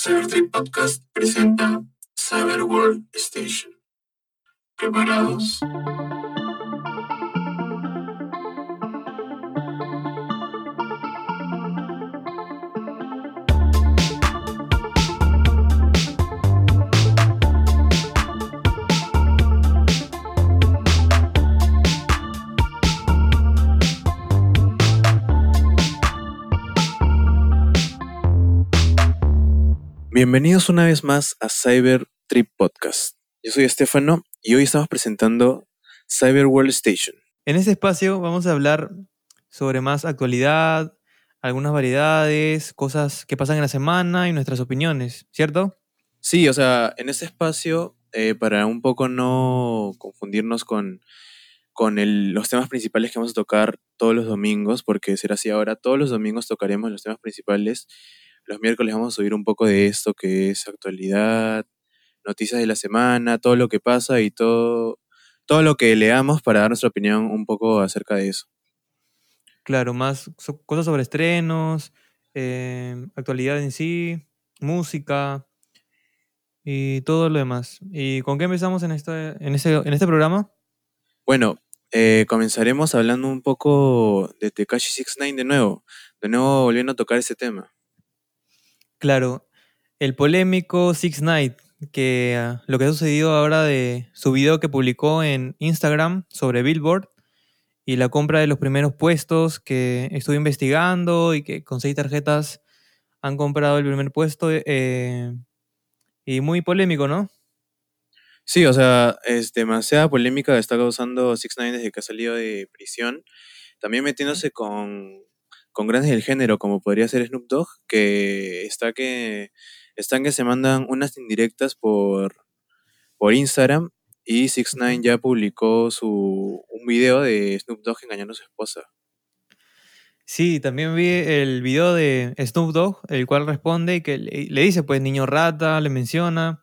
Cybertrip Podcast presenta Cyber World Station. ¿Preparados? Bienvenidos una vez más a Cyber Trip Podcast. Yo soy Estefano y hoy estamos presentando Cyber World Station. En este espacio vamos a hablar sobre más actualidad, algunas variedades, cosas que pasan en la semana y nuestras opiniones, ¿cierto? Sí, o sea, en este espacio, eh, para un poco no confundirnos con, con el- los temas principales que vamos a tocar todos los domingos, porque será así ahora, todos los domingos tocaremos los temas principales. Los miércoles vamos a subir un poco de esto que es actualidad, noticias de la semana, todo lo que pasa y todo, todo lo que leamos para dar nuestra opinión un poco acerca de eso. Claro, más so- cosas sobre estrenos, eh, actualidad en sí, música y todo lo demás. ¿Y con qué empezamos en este, en ese, en este programa? Bueno, eh, comenzaremos hablando un poco de Tekashi 69 de nuevo, de nuevo volviendo a tocar ese tema. Claro, el polémico Six Night, que ah, lo que ha sucedido ahora de su video que publicó en Instagram sobre Billboard y la compra de los primeros puestos que estuve investigando y que con seis tarjetas han comprado el primer puesto eh, y muy polémico, ¿no? Sí, o sea, es demasiada polémica que está causando 69 desde que ha salido de prisión, también metiéndose con, con grandes del género, como podría ser Snoop Dogg, que está que están que se mandan unas indirectas por, por Instagram y 69 Ujú. ya publicó su un video de Snoop Dogg engañando a su esposa. Sí, también vi el video de Snoop Dogg, el cual responde y que le, le dice, pues, niño rata, le menciona,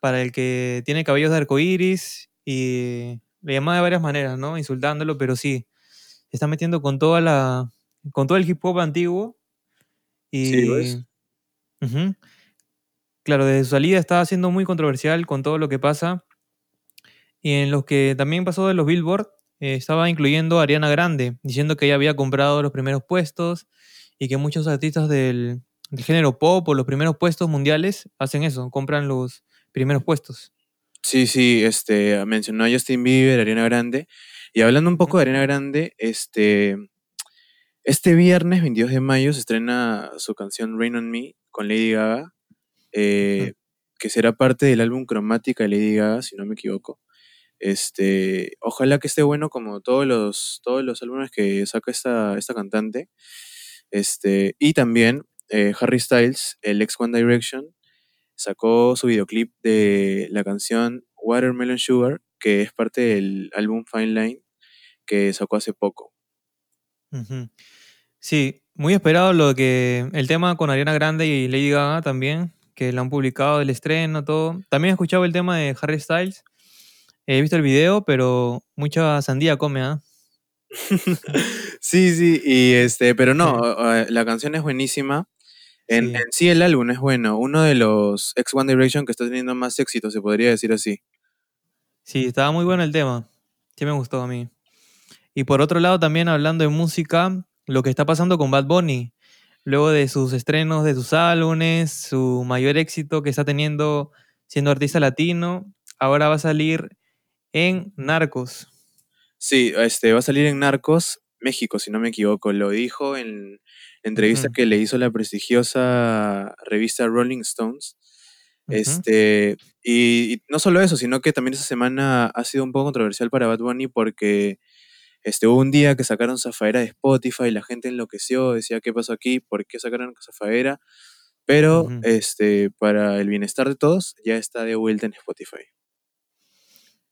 para el que tiene cabellos de arcoíris y le llama de varias maneras, ¿no? Insultándolo, pero sí, se está metiendo con toda la, con todo el hip hop antiguo Sí, y, ¿ves? ujú, claro, desde su salida está siendo muy controversial con todo lo que pasa y en los que también pasó de los Billboard, eh, estaba incluyendo a Ariana Grande, diciendo que ella había comprado los primeros puestos y que muchos artistas del, del género pop o los primeros puestos mundiales hacen eso, compran los primeros puestos. Sí, sí, este, mencionó a Justin Bieber, Ariana Grande. Y hablando un poco de Ariana Grande, este, este viernes 22 de mayo se estrena su canción Rain on Me con Lady Gaga, eh, que será parte del álbum Cromática de Lady Gaga, si no me equivoco. Este, ojalá que esté bueno como todos los, todos los álbumes que saca esta, esta cantante. Este, y también eh, Harry Styles, el ex One Direction, sacó su videoclip de la canción Watermelon Sugar, que es parte del álbum Fine Line que sacó hace poco. Sí, muy esperado lo que el tema con Ariana Grande y Lady Gaga también, que lo han publicado el estreno, todo. También he escuchado el tema de Harry Styles. He visto el video, pero mucha sandía come, ¿ah? Sí, sí, y este, pero no, eh, la canción es buenísima. En, sí. en sí el álbum es bueno, uno de los ex One Direction que está teniendo más éxito, se podría decir así. Sí, estaba muy bueno el tema. Sí me gustó a mí. Y por otro lado, también hablando de música, lo que está pasando con Bad Bunny, luego de sus estrenos de sus álbumes, su mayor éxito que está teniendo siendo artista latino, ahora va a salir en Narcos. Sí, este, va a salir en Narcos, México, si no me equivoco. Lo dijo en entrevista que le hizo la prestigiosa revista Rolling Stones. Este, y, y no solo eso, sino que también esa semana ha sido un poco controversial para Bad Bunny porque este, hubo un día que sacaron Zafaera de Spotify, la gente enloqueció, decía, ¿qué pasó aquí? ¿Por qué sacaron Zafaera? Pero este, para el bienestar de todos, ya está de vuelta en Spotify.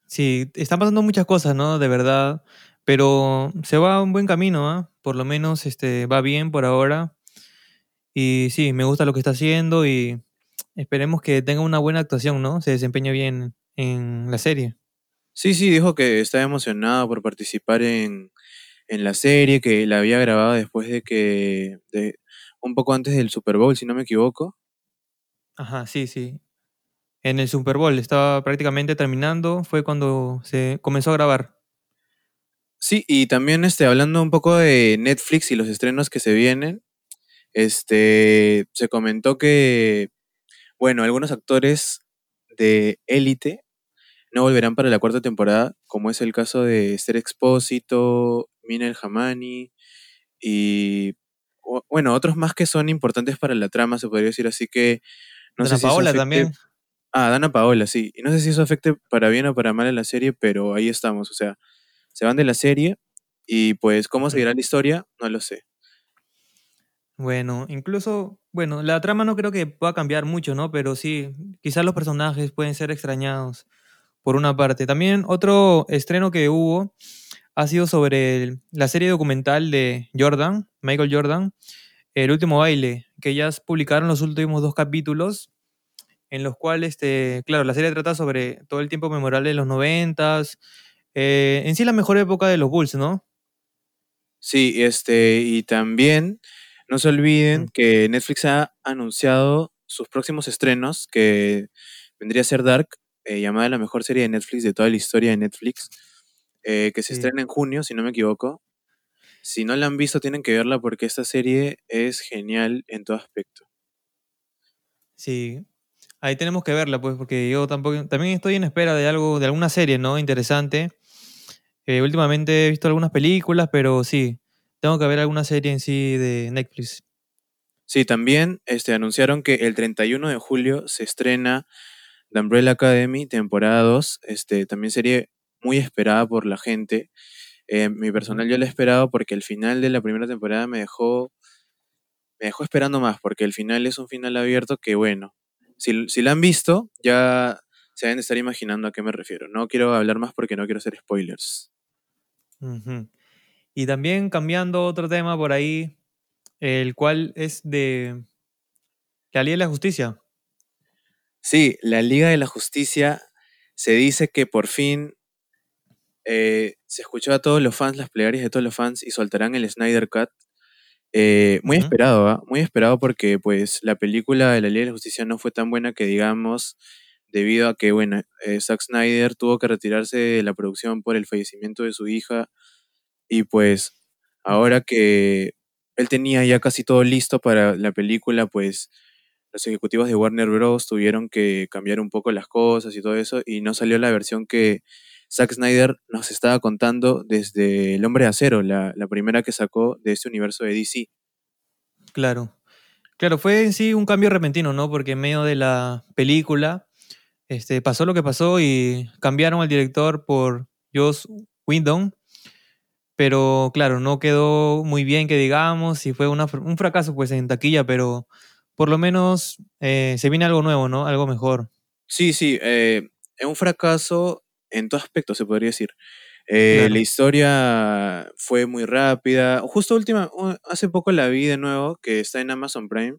Sí, están pasando muchas cosas, ¿no? De verdad, pero se va a un buen camino, ¿ah? Por lo menos este, va bien por ahora. Y sí, me gusta lo que está haciendo y esperemos que tenga una buena actuación, ¿no? Se desempeñe bien en la serie. Sí, sí, dijo que estaba emocionado por participar en, en la serie, que la había grabado después de que, de, un poco antes del Super Bowl, si no me equivoco. Ajá, sí, sí. En el Super Bowl estaba prácticamente terminando, fue cuando se comenzó a grabar. Sí, y también este, hablando un poco de Netflix y los estrenos que se vienen, este, se comentó que, bueno, algunos actores de élite no volverán para la cuarta temporada, como es el caso de Esther Expósito, Mina El Hamani y, bueno, otros más que son importantes para la trama, se podría decir, así que no Dana sé Paola también. Ah, Dana Paola, sí. Y no sé si eso afecte para bien o para mal a la serie, pero ahí estamos. O sea, se van de la serie y pues cómo seguirá la historia, no lo sé. Bueno, incluso, bueno, la trama no creo que pueda cambiar mucho, ¿no? Pero sí, quizás los personajes pueden ser extrañados por una parte. También otro estreno que hubo ha sido sobre el- la serie documental de Jordan, Michael Jordan, El último baile, que ya publicaron los últimos dos capítulos, en los cuales, este, claro, la serie trata sobre todo el tiempo memorable de los noventas, eh, en sí la mejor época de los Bulls, ¿no? Sí, este, y también no se olviden que Netflix ha anunciado sus próximos estrenos, que vendría a ser Dark, eh, llamada la mejor serie de Netflix de toda la historia de Netflix, eh, que se Sí. estrena en junio, si no me equivoco. Si no la han visto, tienen que verla porque esta serie es genial en todo aspecto. Sí, ahí tenemos que verla, pues, porque yo tampoco, también estoy en espera de algo, de alguna serie, ¿no? Interesante. Eh, últimamente he visto algunas películas, pero sí, tengo que ver alguna serie en sí de Netflix. Sí, también este, anunciaron que el 31 de julio se estrena The Umbrella Academy, temporada 2. Este, también sería muy esperada por la gente. Eh, mi personal yo la he esperado porque el final de la primera temporada me dejó, me dejó esperando más, porque el final es un final abierto que, bueno, si, si la han visto, ya se deben de estar imaginando a qué me refiero. No quiero hablar más porque no quiero hacer spoilers. Y también cambiando otro tema por ahí, el cual es de la Liga de la Justicia. Sí, la Liga de la Justicia se dice que por fin eh, se escuchó a todos los fans, las plegarias de todos los fans y soltarán el Snyder Cut. Eh, muy esperado, ¿ah? Muy esperado porque pues la película de la Liga de la Justicia no fue tan buena que digamos, debido a que, bueno, eh, Zack Snyder tuvo que retirarse de la producción por el fallecimiento de su hija y pues ahora que él tenía ya casi todo listo para la película, pues los ejecutivos de Warner Bros. tuvieron que cambiar un poco las cosas y todo eso, y no salió la versión que Zack Snyder nos estaba contando desde El Hombre de Acero, la, primera que sacó de este universo de DC. Claro. Claro, fue en sí un cambio repentino, ¿no? Porque en medio de la película este, pasó lo que pasó y cambiaron al director por Joss Whedon. Pero claro, no quedó muy bien que digamos y fue un fracaso pues en taquilla, pero por lo menos eh, se viene algo nuevo, ¿no? Algo mejor. Sí, sí, eh, es un fracaso en todo aspecto, se podría decir. Eh, Claro. La historia fue muy rápida. Justo última, hace poco la vi de nuevo, que está en Amazon Prime.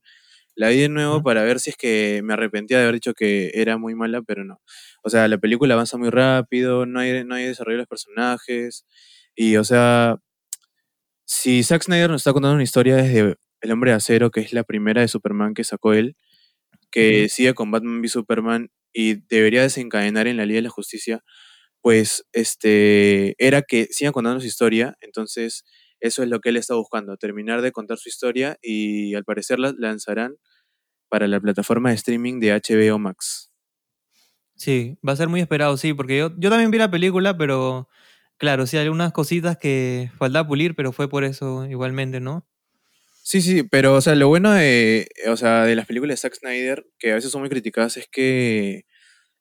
La vi de nuevo para ver si es que me arrepentía de haber dicho que era muy mala, pero no. O sea, la película avanza muy rápido, no hay, no hay desarrollo de los personajes. Y, o sea, si Zack Snyder nos está contando una historia desde El Hombre de Acero, que es la primera de Superman que sacó él, que sigue con Batman v Superman y debería desencadenar en la Liga de la Justicia, pues este era que siga contando su historia, entonces eso es lo que él está buscando, terminar de contar su historia y al parecer la lanzarán para la plataforma de streaming de HBO Max. Sí, va a ser muy esperado, sí, porque yo, yo también vi la película, pero claro, sí, hay algunas cositas que faltaba pulir, pero fue por eso igualmente, ¿no? Sí, sí, pero o sea, lo bueno de, o sea, de las películas de Zack Snyder, que a veces son muy criticadas, es que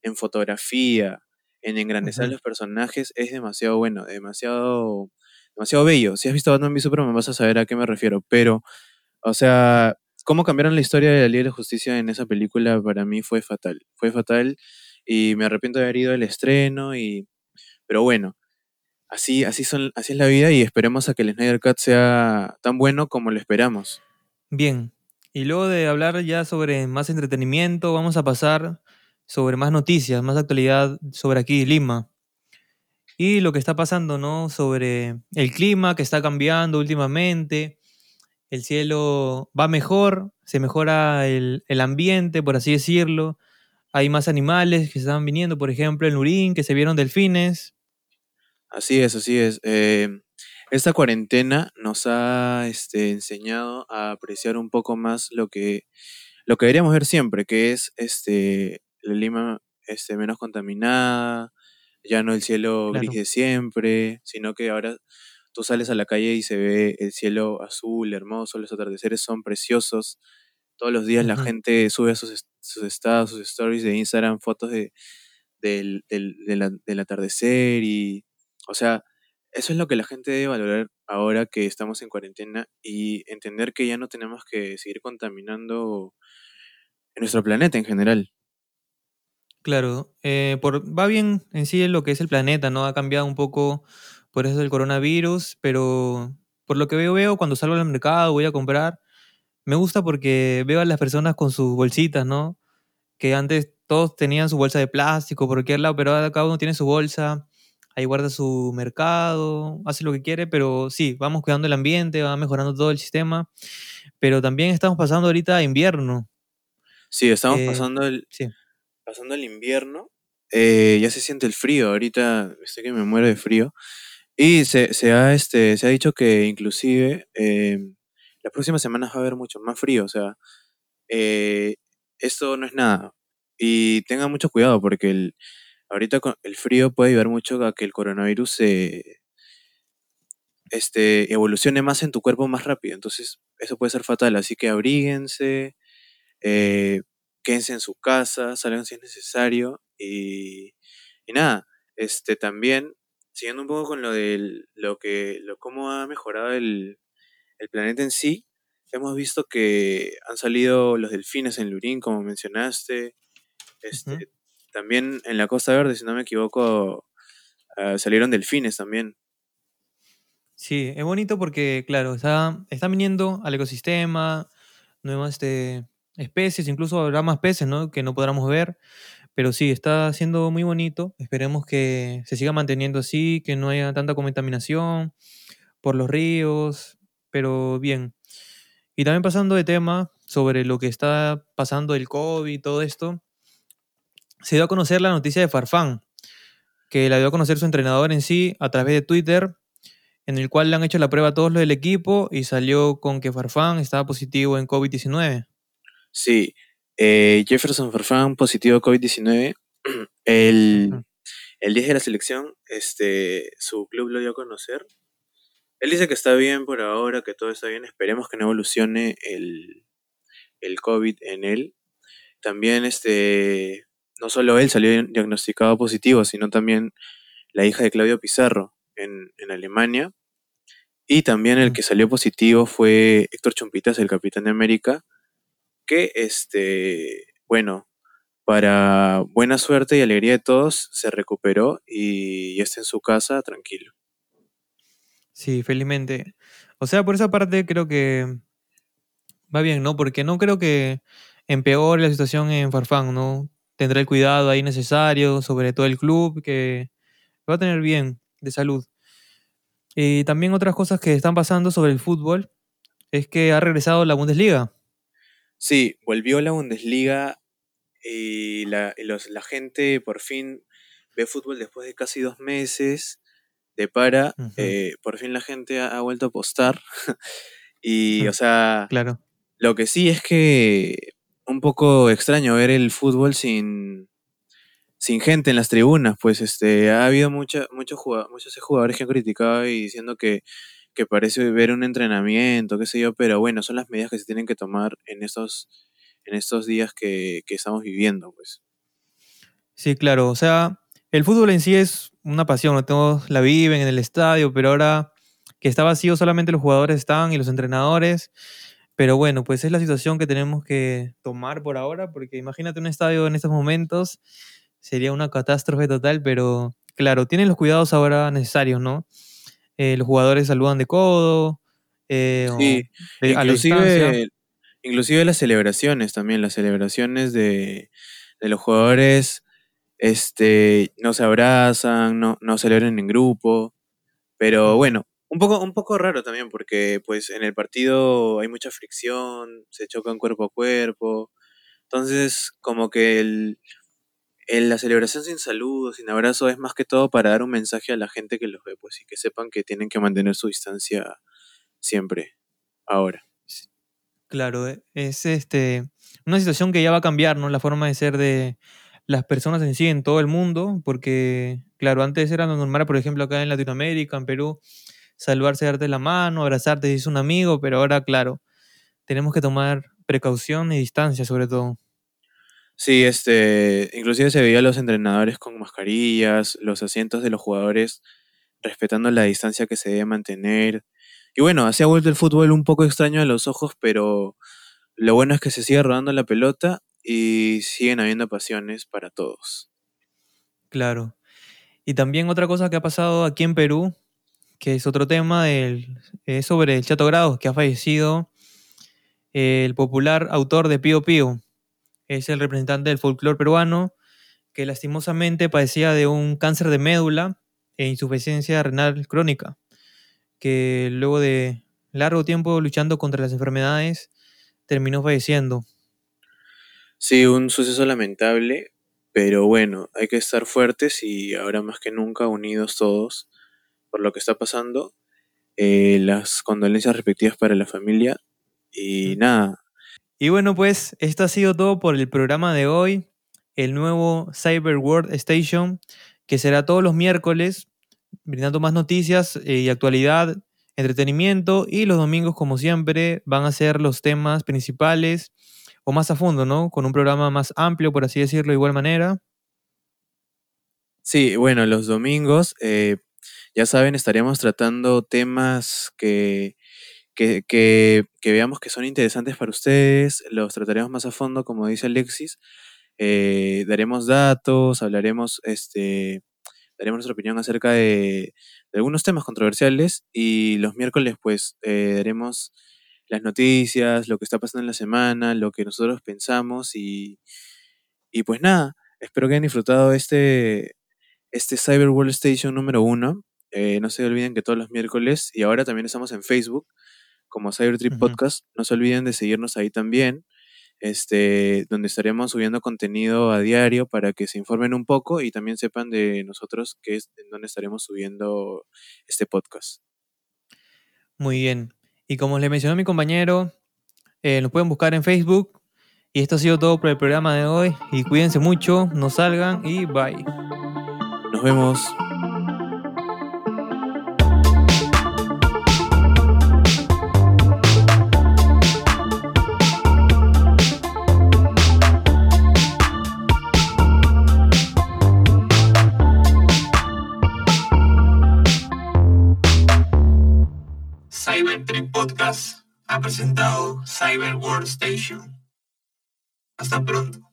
en fotografía, en engrandecer a los personajes, es demasiado bueno, demasiado, demasiado bello. Si has visto Batman v Superman vas a saber a qué me refiero, pero, o sea, cómo cambiaron la historia de la Liga de la Justicia en esa película para mí fue fatal, fue fatal y me arrepiento de haber ido al estreno y, pero bueno, así, así son, así es la vida y esperemos a que el Snyder Cut sea tan bueno como lo esperamos. Bien, y luego de hablar ya sobre más entretenimiento, vamos a pasar sobre más noticias, más actualidad sobre aquí, Lima. Y lo que está pasando, ¿no? Sobre el clima que está cambiando últimamente. el cielo va mejor, se mejora el, el ambiente, por así decirlo. Hay más animales que están viniendo, por ejemplo, en Lurín, que se vieron delfines. Así es, así es. Eh, esta cuarentena nos ha este, enseñado a apreciar un poco más lo que, lo que deberíamos ver siempre, que es este, la Lima este, menos contaminada, ya no el cielo gris Claro. de siempre, sino que ahora tú sales a la calle y se ve el cielo azul, hermoso, los atardeceres son preciosos. Todos los días la gente sube a sus, sus estados, sus stories de Instagram, fotos de, del, del, del atardecer y, o sea, eso es lo que la gente debe valorar ahora que estamos en cuarentena y entender que ya no tenemos que seguir contaminando nuestro planeta en general. Claro, eh, por, va bien en sí lo que es el planeta, ¿no? Ha cambiado un poco por eso del coronavirus, pero por lo que veo, veo cuando salgo al mercado, voy a comprar, me gusta porque veo a las personas con sus bolsitas, ¿no? Que antes todos tenían su bolsa de plástico por cualquier lado, pero ahora cada uno tiene su bolsa, ahí guarda su mercado, hace lo que quiere, pero sí, vamos cuidando el ambiente, va mejorando todo el sistema, pero también estamos pasando ahorita a invierno. Sí, estamos eh, pasando el, sí. pasando el invierno, eh, ya se siente el frío, ahorita estoy que me muero de frío. Y se, se ha, este, se ha dicho que inclusive eh, las próximas semanas va a haber mucho más frío, o sea, eh, esto no es nada. Y tengan mucho cuidado porque el, ahorita el frío puede ayudar mucho a que el coronavirus se, este, evolucione más en tu cuerpo más rápido. Entonces, eso puede ser fatal. Así que abríguense, eh, quédense en su casa, salgan si es necesario. Y, y nada, este también, siguiendo un poco con lo del lo que, lo cómo ha mejorado el, planeta en sí, hemos visto que han salido los delfines en Lurín, como mencionaste. Este, también en la Costa Verde, si no me equivoco, ah, salieron delfines también. Sí, es bonito porque, claro, está, está viniendo al ecosistema, nuevas este, especies, incluso habrá más peces, ¿no? Que no podamos ver, pero sí, está siendo muy bonito. Esperemos que se siga manteniendo así, que no haya tanta contaminación por los ríos, pero bien. Y también pasando de tema sobre lo que está pasando el COVID todo esto, se dio a conocer la noticia de Farfán, que la dio a conocer su entrenador en sí a través de Twitter en el cual le han hecho la prueba a todos los del equipo y salió con que Farfán estaba positivo en COVID-19. Sí, eh, Jefferson Farfán positivo COVID-19. El, el 10 de la selección, este, su club lo dio a conocer. Él dice que está bien por ahora, que todo está bien. Esperemos que no evolucione el, el COVID en él. También, este, no solo él salió diagnosticado positivo, sino también la hija de Claudio Pizarro en, en Alemania. Y también el que salió positivo fue Héctor Chumpitas, el capitán de América, que, este, bueno, para buena suerte y alegría de todos, se recuperó y ya está en su casa tranquilo. Sí, felizmente. O sea, por esa parte creo que va bien, ¿no? Porque no creo que empeore la situación en Farfán, ¿no? Tendrá el cuidado ahí necesario, sobre todo el club, que va a tener bien de salud. Y también otras cosas que están pasando sobre el fútbol es que ha regresado la Bundesliga. Sí, volvió la Bundesliga y la, y los- la gente por fin ve fútbol después de casi dos meses de para. Eh, por fin la gente ha, ha vuelto a apostar. y, o Ujú. sea, Claro. lo que sí es que un poco extraño ver el fútbol sin, sin gente en las tribunas, pues este, ha habido mucha, muchos jugado- muchos jugadores que han criticado y diciendo que, que parece ver un entrenamiento, qué sé yo, pero bueno, son las medidas que se tienen que tomar en estos, en estos días que, que estamos viviendo, pues. Sí, claro. O sea, el fútbol en sí es una pasión. Todos la viven en el estadio, pero ahora que está vacío solamente los jugadores están y los entrenadores. Pero bueno, pues es la situación que tenemos que tomar por ahora, porque imagínate un estadio en estos momentos, sería una catástrofe total, pero claro, tienen los cuidados ahora necesarios, ¿no? Eh, los jugadores saludan de codo, eh, o Sí, de- a la inclusive, inclusive las celebraciones también, las celebraciones de, de los jugadores, este, no se abrazan, no, no celebran en grupo, pero bueno, Un poco, un poco raro también, porque pues en el partido hay mucha fricción, se chocan cuerpo a cuerpo. Entonces, como que el, el- la celebración sin saludo, sin abrazo, es más que todo para dar un mensaje a la gente que los ve, pues, y que sepan que tienen que mantener su distancia siempre, ahora. Claro, e- es este, una situación que ya va a cambiar, ¿no? La forma de ser de las personas en sí en todo el mundo, porque, claro, antes era lo normal, por ejemplo, acá en Latinoamérica, en Perú, saludarse, darte la mano, abrazarte si es un amigo, pero ahora, claro, tenemos que tomar precaución y distancia sobre todo. Sí, este, inclusive se veía a los entrenadores con mascarillas, los asientos de los jugadores respetando la distancia que se debe mantener. Y bueno, así ha vuelto el fútbol un poco extraño a los ojos, pero lo bueno es que se sigue rodando la pelota y siguen habiendo pasiones para todos. Claro. Y también otra cosa que ha pasado aquí en Perú, que es otro tema, del, es sobre el Chato Grados, que ha fallecido el popular autor de Pío Pío. Es el representante del folclore peruano, que lastimosamente padecía de un cáncer de médula e insuficiencia renal crónica, que luego de largo tiempo luchando contra las enfermedades, terminó falleciendo. Sí, un suceso lamentable, pero bueno, hay que estar fuertes y ahora más que nunca unidos todos por lo que está pasando. Eh, las condolencias respectivas para la familia y nada, Y bueno, pues esto ha sido todo por el programa de hoy, el nuevo Cyber World Station, que será todos los miércoles, brindando más noticias eh, y actualidad, entretenimiento, y los domingos, como siempre, van a ser los temas principales o más a fondo, ¿no? Con un programa más amplio, por así decirlo, de igual manera. Sí, bueno, los domingos, eh, ya saben, estaremos tratando temas que, que, que, veamos que son interesantes para ustedes, los trataremos más a fondo, como dice Alexis, eh, daremos datos, hablaremos, este, daremos nuestra opinión acerca de, de algunos temas controversiales y los miércoles pues eh, daremos las noticias, lo que está pasando en la semana, lo que nosotros pensamos y, y pues nada, espero que hayan disfrutado este, este Cyber World Station número uno. Eh, no se olviden que todos los miércoles, y ahora también estamos en Facebook como Cybertrip Ujú. Podcast, no se olviden de seguirnos ahí también, este, donde estaremos subiendo contenido a diario para que se informen un poco y también sepan de nosotros que es en donde estaremos subiendo este podcast. Muy bien. Y como le mencionó mi compañero, eh, nos pueden buscar en Facebook. Y esto ha sido todo por el programa de hoy. Y cuídense mucho, no salgan y bye. Nos vemos. Cybertrip Podcast ha presentado Cyber World Station. Hasta pronto.